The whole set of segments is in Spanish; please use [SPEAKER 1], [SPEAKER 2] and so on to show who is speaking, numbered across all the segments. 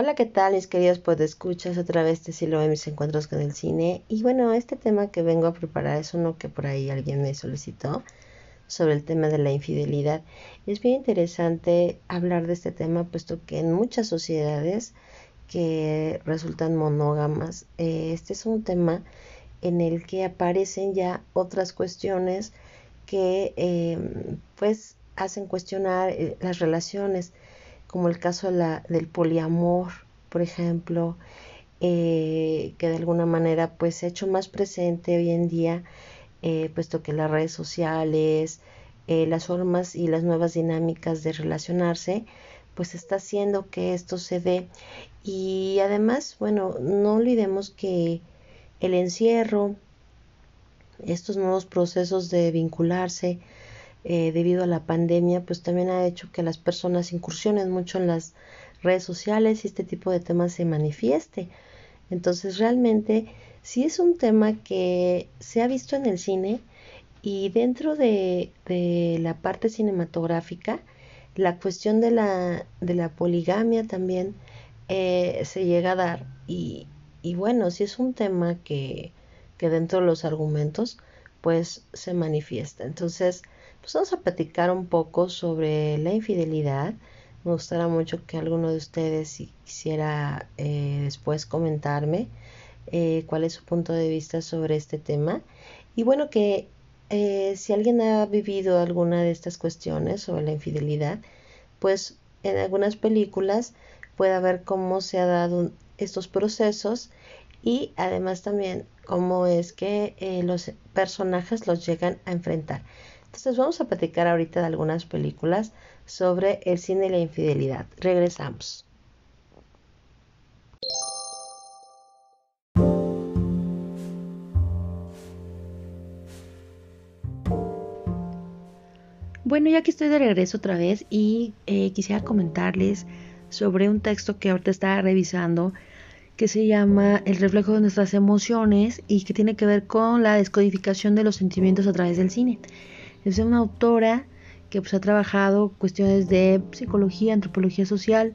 [SPEAKER 1] Hola, ¿qué tal mis queridos pues escuchas? Otra vez te silo de mis encuentros con el cine. Y bueno, este tema que vengo a preparar es uno que por ahí alguien me solicitó sobre el tema de la infidelidad. Es bien interesante hablar de este tema, puesto que en muchas sociedades que resultan monógamas, eh, este es un tema en el que aparecen ya otras cuestiones que em, pues hacen cuestionar eh, las relaciones, como el caso del poliamor, por ejemplo, eh, que de alguna manera pues se ha hecho más presente hoy en día, eh, puesto que las redes sociales, las formas y las nuevas dinámicas de relacionarse, pues está haciendo que esto se dé. Y además, bueno, no olvidemos que el encierro, estos nuevos procesos de vincularse eh, debido a la pandemia, pues también ha hecho que las personas incursionen mucho en las redes sociales y este tipo de temas se manifieste. Entonces realmente sí es un tema que se ha visto en el cine y dentro de, la parte cinematográfica, la cuestión de la, de la poligamia también eh, se llega a dar y, y bueno, si es un tema que, que dentro de los argumentos pues se manifiesta. Entonces, pues vamos a platicar un poco sobre la infidelidad. Me gustaría mucho que alguno de ustedes si quisiera eh, después comentarme eh, cuál es su punto de vista sobre este tema. Y bueno, que eh, si alguien ha vivido alguna de estas cuestiones sobre la infidelidad, pues en algunas películas puede ver cómo se ha dado estos procesos y además también cómo es que los personajes los llegan a enfrentar. Entonces vamos a platicar ahorita de algunas películas sobre el cine y la infidelidad. Regresamos. Bueno, ya que estoy de regreso otra vez y eh, quisiera comentarles sobre un texto que ahorita estaba revisando que se llama El reflejo de nuestras emociones y que tiene que ver con la descodificación de los sentimientos a través del cine. Es una autora que pues, ha trabajado cuestiones de psicología, antropología social,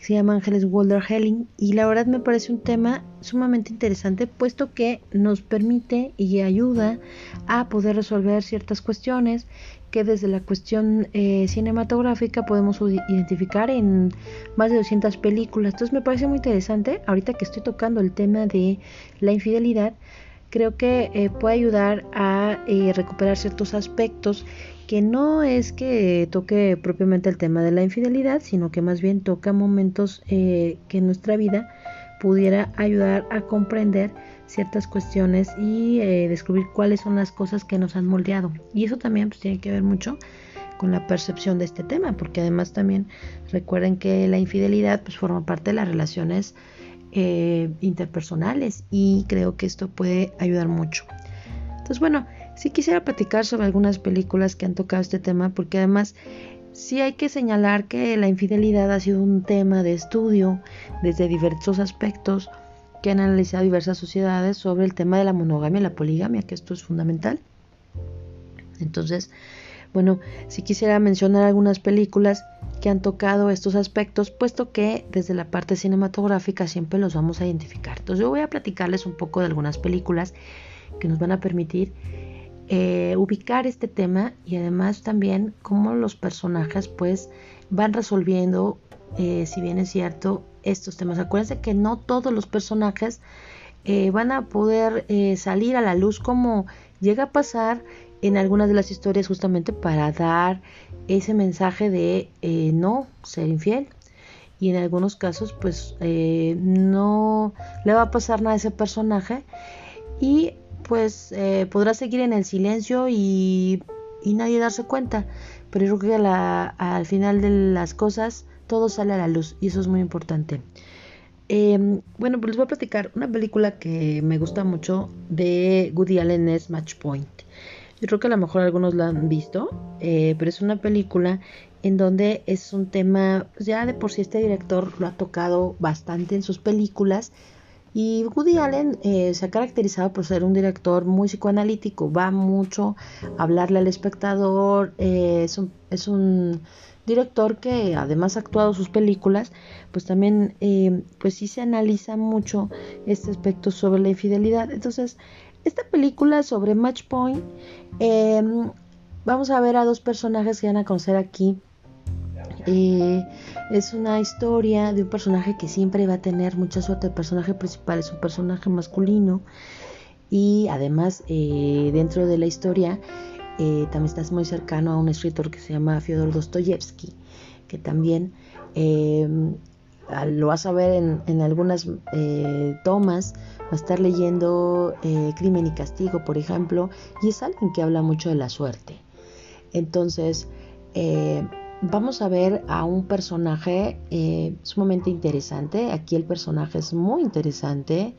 [SPEAKER 1] se llama Ángeles Walder Helling y la verdad me parece un tema sumamente interesante puesto que nos permite y ayuda a poder resolver ciertas cuestiones que desde la cuestión eh, cinematográfica podemos identificar en más de 200 películas. Entonces me parece muy interesante, ahorita que estoy tocando el tema de la infidelidad, creo que eh, puede ayudar a eh, recuperar ciertos aspectos que no es que toque propiamente el tema de la infidelidad, sino que más bien toca momentos que en nuestra vida pudiera ayudar a comprender ciertas cuestiones y eh, descubrir cuáles son las cosas que nos han moldeado. Y eso también pues, tiene que ver mucho con la percepción de este tema, porque además también recuerden que la infidelidad pues, forma parte de las relaciones eh, interpersonales y creo que esto puede ayudar mucho. Entonces, bueno, sí quisiera platicar sobre algunas películas que han tocado este tema, porque además sí hay que señalar que la infidelidad ha sido un tema de estudio desde diversos aspectos que han analizado diversas sociedades sobre el tema de la monogamia y la poligamia, que esto es fundamental. Entonces, bueno, si quisiera mencionar algunas películas que han tocado estos aspectos, puesto que desde la parte cinematográfica siempre los vamos a identificar. Entonces yo voy a platicarles un poco de algunas películas que nos van a permitir eh, ubicar este tema y además también cómo los personajes pues van resolviendo, eh, si bien es cierto, estos temas. Acuérdense que no todos los personajes eh, van a poder salir a la luz como llega a pasar en algunas de las historias justamente para dar ese mensaje de eh, no ser infiel y en algunos casos pues no le va a pasar nada a ese personaje y pues podrá seguir en el silencio y, y nadie darse cuenta pero yo creo que al final de las cosas todo sale a la luz y eso es muy importante. Em, bueno, pues les voy a platicar una película que me gusta mucho de Woody Allen es Match Point. Yo creo que a lo mejor algunos la han visto, eh, pero es una película en donde es un tema, pues ya de por sí este director lo ha tocado bastante en sus películas. Y Woody Allen eh, se ha caracterizado por ser un director muy psicoanalítico, va mucho a hablarle al espectador, eh, es un director que además ha actuado sus películas, pues también eh, pues sí se analiza mucho este aspecto sobre la infidelidad. Entonces, esta película sobre Match Point, em, vamos a ver a dos personajes que van a conocer aquí. Eh, es una historia de un personaje que siempre va a tener mucha suerte. El personaje principal es un personaje masculino y además eh, dentro de la historia eh, también estás muy cercano a un escritor que se llama Fyodor Dostoyevsky, que también eh, lo vas a ver en, algunas eh, tomas, va a estar leyendo Crimen y Castigo, por ejemplo, y es alguien que habla mucho de la suerte. Entonces, vamos a ver a un personaje sumamente interesante. Aquí el personaje es muy interesante.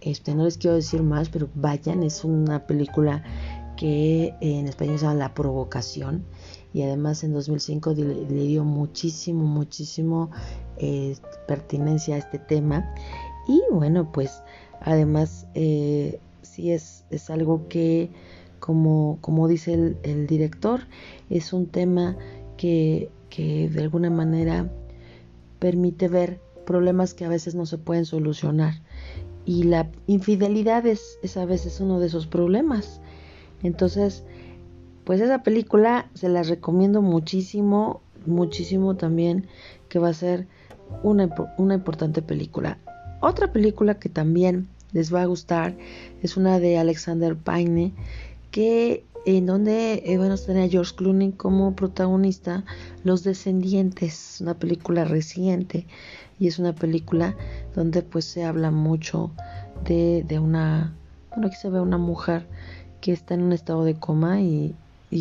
[SPEAKER 1] Este, no les quiero decir más, pero vayan, es una película que en español se llama La Provocación y además en 2005 le, dio muchísimo, muchísimo eh, pertinencia a este tema. Y bueno pues además eh, sí es, es algo que como, como dice el, director es un tema que, que de alguna manera permite ver problemas que a veces no se pueden solucionar. Y la infidelidad es, es a veces uno de esos problemas. Entonces, pues esa película se la recomiendo muchísimo, muchísimo también, que va a ser una, importante película. Otra película que también les va a gustar es una de Alexander Payne, que en donde eh, bueno tenía George Clooney como protagonista Los Descendientes, una película reciente y es una película donde pues se habla mucho de, de una bueno aquí se ve una mujer que está en un estado de coma y,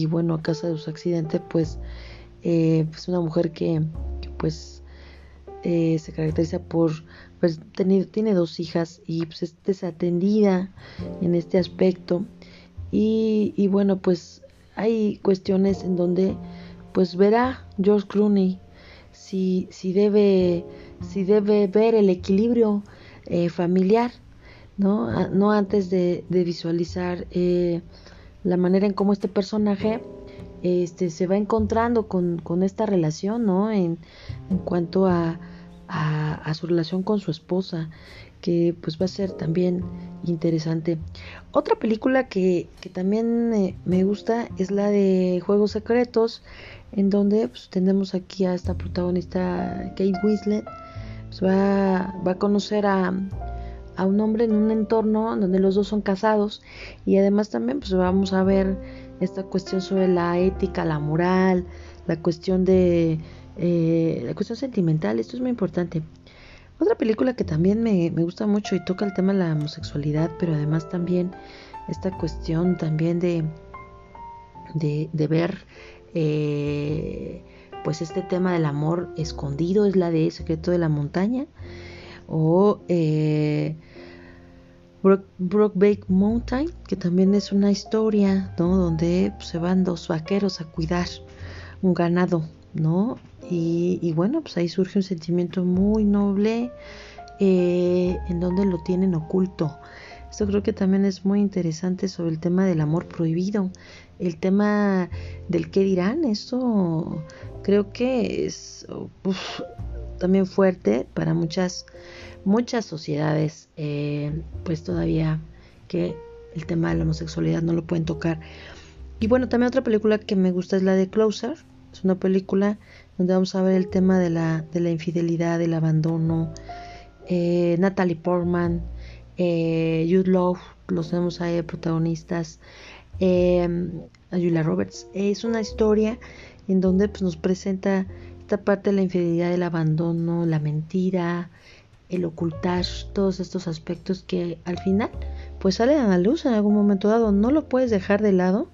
[SPEAKER 1] bueno, a causa de su accidente, pues, eh, pues una mujer que, pues eh, se caracteriza por, pues tiene dos hijas y pues es desatendida en este aspecto y, y bueno, pues hay cuestiones en donde pues verá George Clooney si, si debe si debe ver el equilibrio eh, familiar ¿no? no antes de, visualizar eh, la manera en cómo este personaje este, se va encontrando con, esta relación, ¿no? En, cuanto a, a, su relación con su esposa, que pues va a ser también interesante. Otra película que, también me gusta es la de Juegos Secretos, en donde pues, tenemos aquí a esta protagonista Kate Winslet, pues, va, va a conocer a, a un hombre en un entorno donde los dos son casados y además también pues vamos a ver esta cuestión sobre la ética, la moral, la cuestión de eh, la cuestión sentimental, esto es muy importante. Otra película que también me, gusta mucho y toca el tema de la homosexualidad, pero además también esta cuestión también de, de, ver eh, pues este tema del amor escondido es la de Secreto de la Montaña o eh, Mountain, que también es una historia, ¿no? Donde pues, se van dos vaqueros a cuidar un ganado, ¿no? Y, bueno, pues ahí surge un sentimiento muy noble eh, en donde lo tienen oculto. Esto creo que también es muy interesante sobre el tema del amor prohibido, el tema del qué dirán. Esto creo que es también fuerte para muchas muchas sociedades eh, pues todavía que el tema de la homosexualidad no lo pueden tocar. Y bueno también otra película que me gusta es la de Closer. Es una película donde vamos a ver el tema de la, de la infidelidad del abandono. Eh, Natalie Portman eh, Jude Law los tenemos ahí de protagonistas. Eh, a Julia Roberts. Es una historia en donde pues, nos presenta esta parte de la infidelidad, el abandono, la mentira, el ocultar todos estos aspectos que al final pues salen a la luz en algún momento dado, no lo puedes dejar de lado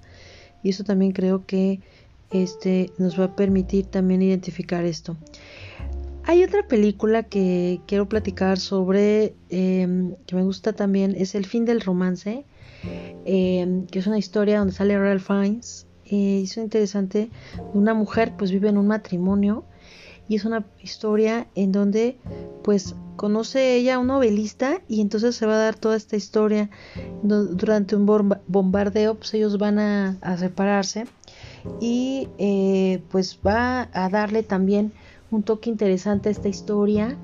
[SPEAKER 1] y eso también creo que este nos va a permitir también identificar esto. Hay otra película que quiero platicar sobre em, que me gusta también es El fin del romance, em, que es una historia donde sale Ralph Fiennes eh, es interesante. Una mujer pues vive en un matrimonio y es una historia en donde pues conoce ella a un novelista y entonces se va a dar toda esta historia durante un bombardeo pues ellos van a, separarse y eh, pues va a darle también un toque interesante a esta historia.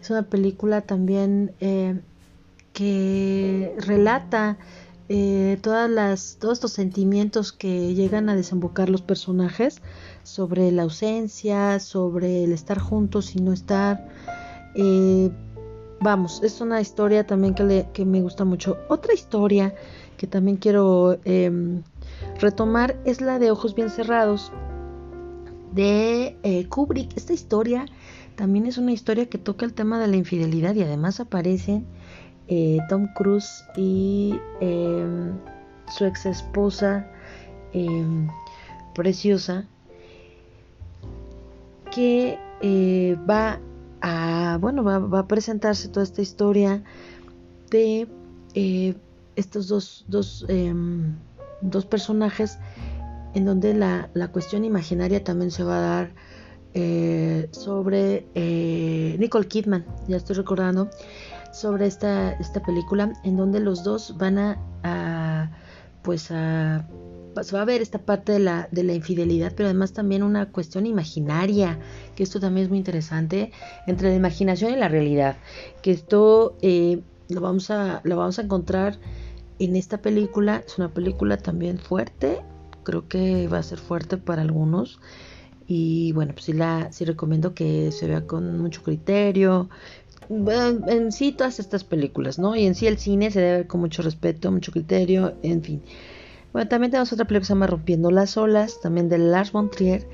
[SPEAKER 1] Es una película también eh, que relata eh, todas las, todos estos sentimientos que llegan a desembocar los personajes sobre la ausencia, sobre el estar juntos y no estar. Eh, vamos, es una historia también que, que, me gusta mucho. Otra historia que también quiero em, retomar es la de Ojos Bien Cerrados de eh, Kubrick. Esta historia también es una historia que toca el tema de la infidelidad y además aparecen eh, Tom Cruise y em, su ex esposa em, preciosa que eh, va a bueno va, a presentarse toda esta historia de eh, estos dos, dos, em, dos, personajes en donde la, la, cuestión imaginaria también se va a dar sobre Nicole Kidman ya estoy recordando sobre esta, esta película en donde los dos van a, pues a va a ver esta parte de la, de la infidelidad, pero además también una cuestión imaginaria, que esto también es muy interesante, entre la imaginación y la realidad, que esto eh, lo, vamos a, lo vamos a encontrar en esta película, es una película también fuerte, creo que va a ser fuerte para algunos, y bueno, pues sí, la, sí recomiendo que se vea con mucho criterio, en sí todas estas películas, ¿no? Y en sí el cine se debe ver con mucho respeto, mucho criterio, en fin. Bueno, también tenemos otra película que se llama Rompiendo las olas, también de Lars von Trier.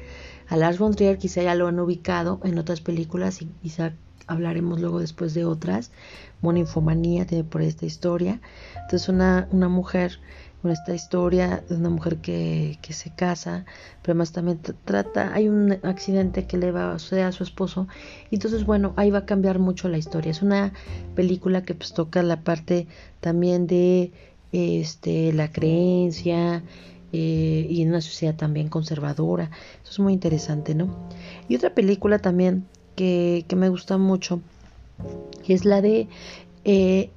[SPEAKER 1] A Lars von Trier quizá ya lo han ubicado en otras películas y quizá hablaremos luego después de otras. Buena infomanía tiene por esta historia. Entonces una, una mujer con esta historia de una mujer que, que se casa, pero además también trata, hay un accidente que le va a suceder a su esposo, y entonces bueno, ahí va a cambiar mucho la historia. Es una película que pues toca la parte también de este la creencia, eh, y en una sociedad también conservadora. Eso es muy interesante, ¿no? Y otra película también que, que me gusta mucho es la de eh,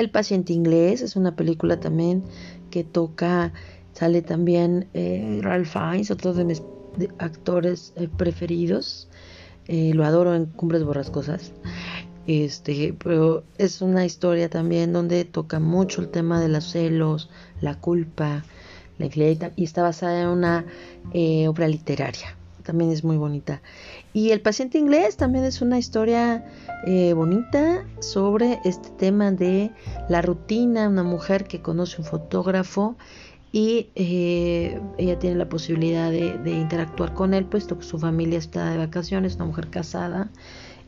[SPEAKER 1] el paciente inglés es una película también que toca, sale también eh, Ralph Fiennes, otro de mis actores eh, preferidos. Eh, lo adoro en Cumbres Borrascosas. Este, pero es una historia también donde toca mucho el tema de los celos, la culpa, la infidelidad y está basada en una obra literaria también es muy bonita. Y El paciente inglés también es una historia eh, bonita sobre este tema de la rutina, una mujer que conoce un fotógrafo y eh, ella tiene la posibilidad de, interactuar con él, puesto que su familia está de vacaciones, una mujer casada,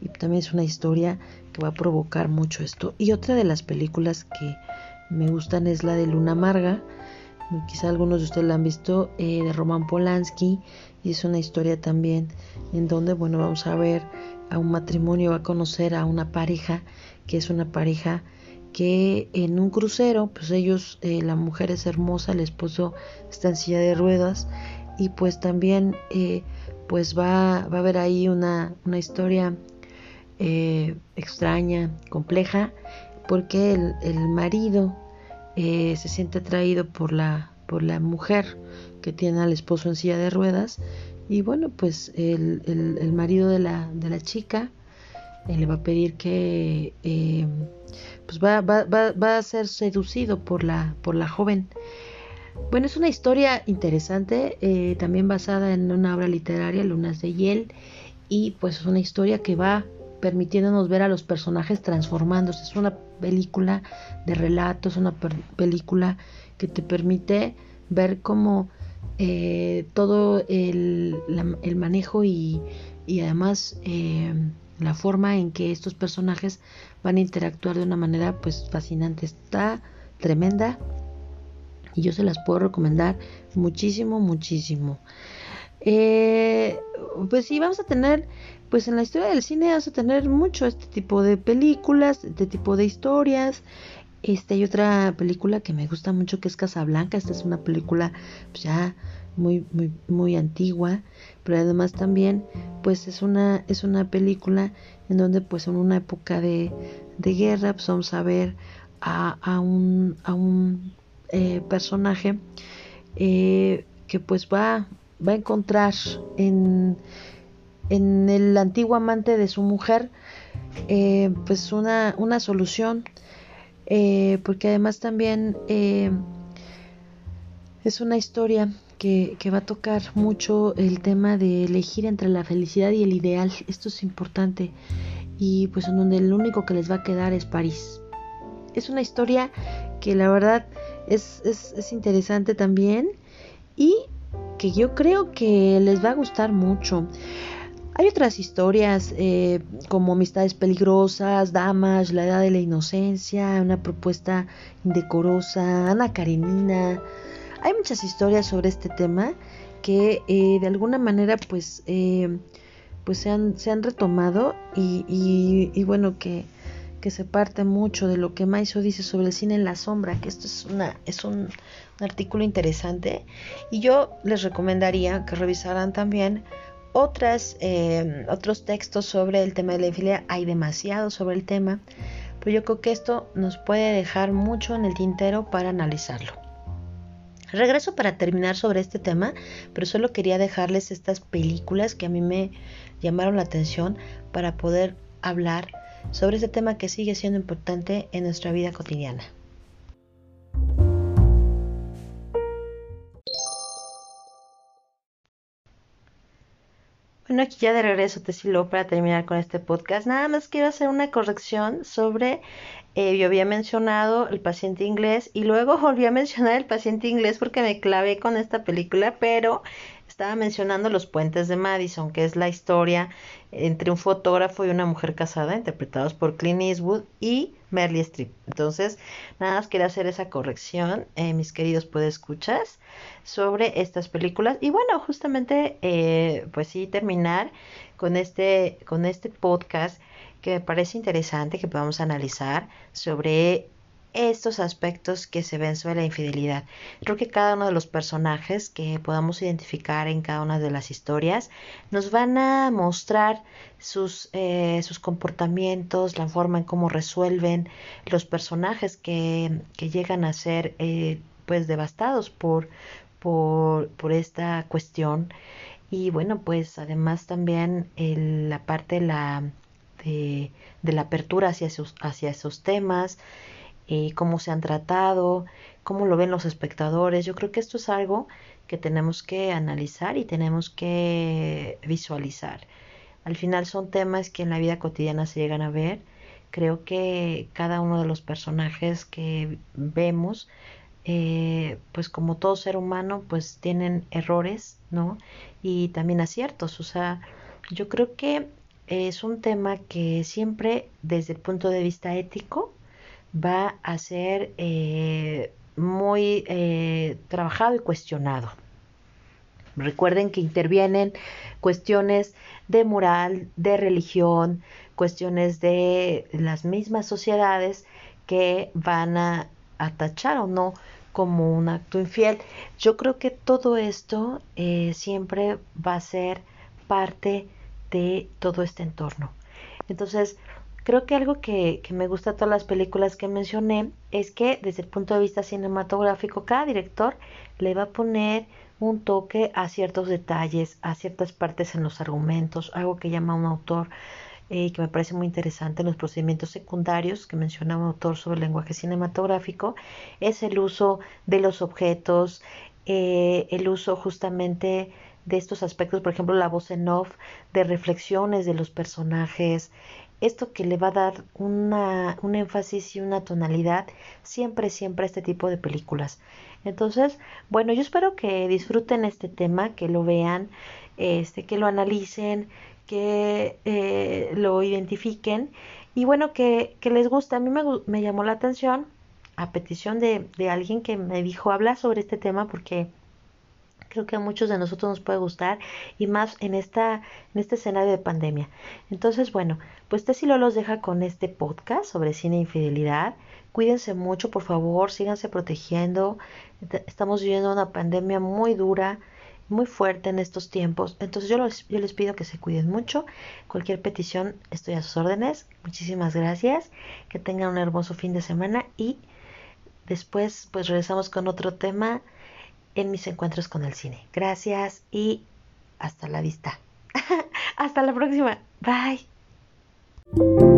[SPEAKER 1] y también es una historia que va a provocar mucho esto. Y otra de las películas que me gustan es la de Luna Amarga, quizá algunos de ustedes la han visto, eh, de Roman Polanski, y es una historia también en donde, bueno, vamos a ver a un matrimonio, va a conocer a una pareja, que es una pareja que en un crucero, pues ellos, eh, la mujer es hermosa, el esposo está en silla de ruedas, y pues también, eh, pues va, va a haber ahí una, una historia extraña, compleja, porque el, el marido eh, se siente atraído por la, por la mujer que tiene al esposo en silla de ruedas. Y bueno pues el, el, marido de la, de la chica eh, le va a pedir que eh, pues va, va, va, a ser seducido por la, por la joven. Bueno es una historia interesante también basada en una obra literaria Lunas de Hiel y pues es una historia que va permitiéndonos ver a los personajes transformándose. Es una película de relatos, una película que te permite ver cómo eh, todo el, manejo y, además eh, la forma en que estos personajes van a interactuar de una manera pues fascinante. Está tremenda y yo se las puedo recomendar muchísimo, muchísimo. Eh, pues sí, vamos a tener pues en la historia del cine vas a tener mucho este tipo de películas, este tipo de historias. Este hay otra película que me gusta mucho que es Casablanca. Esta es una película pues, ya muy muy muy antigua, pero además también pues es una es una película en donde pues en una época de, de guerra pues vamos a ver a, a un a un eh, personaje eh, que pues va, va a encontrar en, en el antiguo amante de su mujer eh, pues una, una solución eh, porque además también eh, es una historia que, que, va a tocar mucho el tema de elegir entre la felicidad y el ideal. Esto es importante. Y pues en donde el único que les va a quedar es París. Es una historia que la verdad es, es, es interesante también. Y que yo creo que les va a gustar mucho. Hay otras historias eh, como Amistades Peligrosas, Damas, La Edad de la Inocencia, Una Propuesta Indecorosa, Ana Karenina. Hay muchas historias sobre este tema que eh, de alguna manera pues, eh, pues se, han, se han retomado y, y, y bueno que, que, se parte mucho de lo que Maiso dice sobre el cine en la sombra, que esto es, un, artículo interesante y yo les recomendaría que revisaran también otras, eh, otros textos sobre el tema de la infidelidad. Hay demasiado sobre el tema, pero yo creo que esto nos puede dejar mucho en el tintero para analizarlo. Regreso para terminar sobre este tema, pero solo quería dejarles estas películas que a mí me llamaron la atención para poder hablar sobre este tema que sigue siendo importante en nuestra vida cotidiana. Bueno, aquí ya de regreso te silo para terminar con este podcast. Nada más quiero hacer una corrección sobre, eh, yo había mencionado el paciente inglés y luego volví a mencionar el paciente inglés porque me clavé con esta película, pero estaba mencionando Los Puentes de Madison, que es la historia entre un fotógrafo y una mujer casada, interpretados por Clint Eastwood y Merle Streep. Entonces, nada más quería hacer esa corrección, eh, mis queridos escuchas sobre estas películas. Y bueno, justamente, eh, pues sí, terminar con este, con este podcast que me parece interesante que podamos analizar sobre estos aspectos que se ven sobre la infidelidad. Creo que cada uno de los personajes que podamos identificar en cada una de las historias nos van a mostrar sus, eh, sus comportamientos, la forma en cómo resuelven los personajes que, que llegan a ser eh, pues devastados por, por, por, esta cuestión. Y bueno, pues además también la parte de la, de, de la apertura hacia hacia esos temas eh, cómo se han tratado, cómo lo ven los espectadores. Yo creo que esto es algo que tenemos que analizar y tenemos que visualizar. Al final son temas que en la vida cotidiana se llegan a ver. Creo que cada uno de los personajes que vemos, eh, pues como todo ser humano, pues tienen errores, ¿no? Y también aciertos. O sea, yo creo que es un tema que siempre desde el punto de vista ético va a ser eh, muy eh, trabajado y cuestionado. Recuerden que intervienen cuestiones de moral, de religión, cuestiones de las mismas sociedades que van a, tachar o no como un acto infiel. Yo creo que todo esto eh, siempre va a ser parte de todo este entorno. Entonces, Creo que algo que, que, me gusta de todas las películas que mencioné es que desde el punto de vista cinematográfico cada director le va a poner un toque a ciertos detalles, a ciertas partes en los argumentos, algo que llama un autor eh, que me parece muy interesante en los procedimientos secundarios que menciona un autor sobre el lenguaje cinematográfico, es el uso de los objetos, eh, el uso justamente de estos aspectos, por ejemplo, la voz en off, de reflexiones de los personajes, esto que le va a dar una, un énfasis y una tonalidad siempre, siempre a este tipo de películas. Entonces, bueno, yo espero que disfruten este tema, que lo vean, este, que lo analicen, que eh, lo identifiquen y bueno, que, que les guste. A mí me, me, llamó la atención a petición de, de alguien que me dijo habla sobre este tema porque creo que a muchos de nosotros nos puede gustar y más en esta en este escenario de pandemia. Entonces, bueno, pues Tessilo los deja con este podcast sobre cine e infidelidad. Cuídense mucho, por favor, síganse protegiendo. Estamos viviendo una pandemia muy dura, muy fuerte en estos tiempos. Entonces yo, los, yo les pido que se cuiden mucho. Cualquier petición estoy a sus órdenes. Muchísimas gracias. Que tengan un hermoso fin de semana y después pues regresamos con otro tema en mis encuentros con el cine. Gracias y hasta la vista. hasta la próxima. Bye.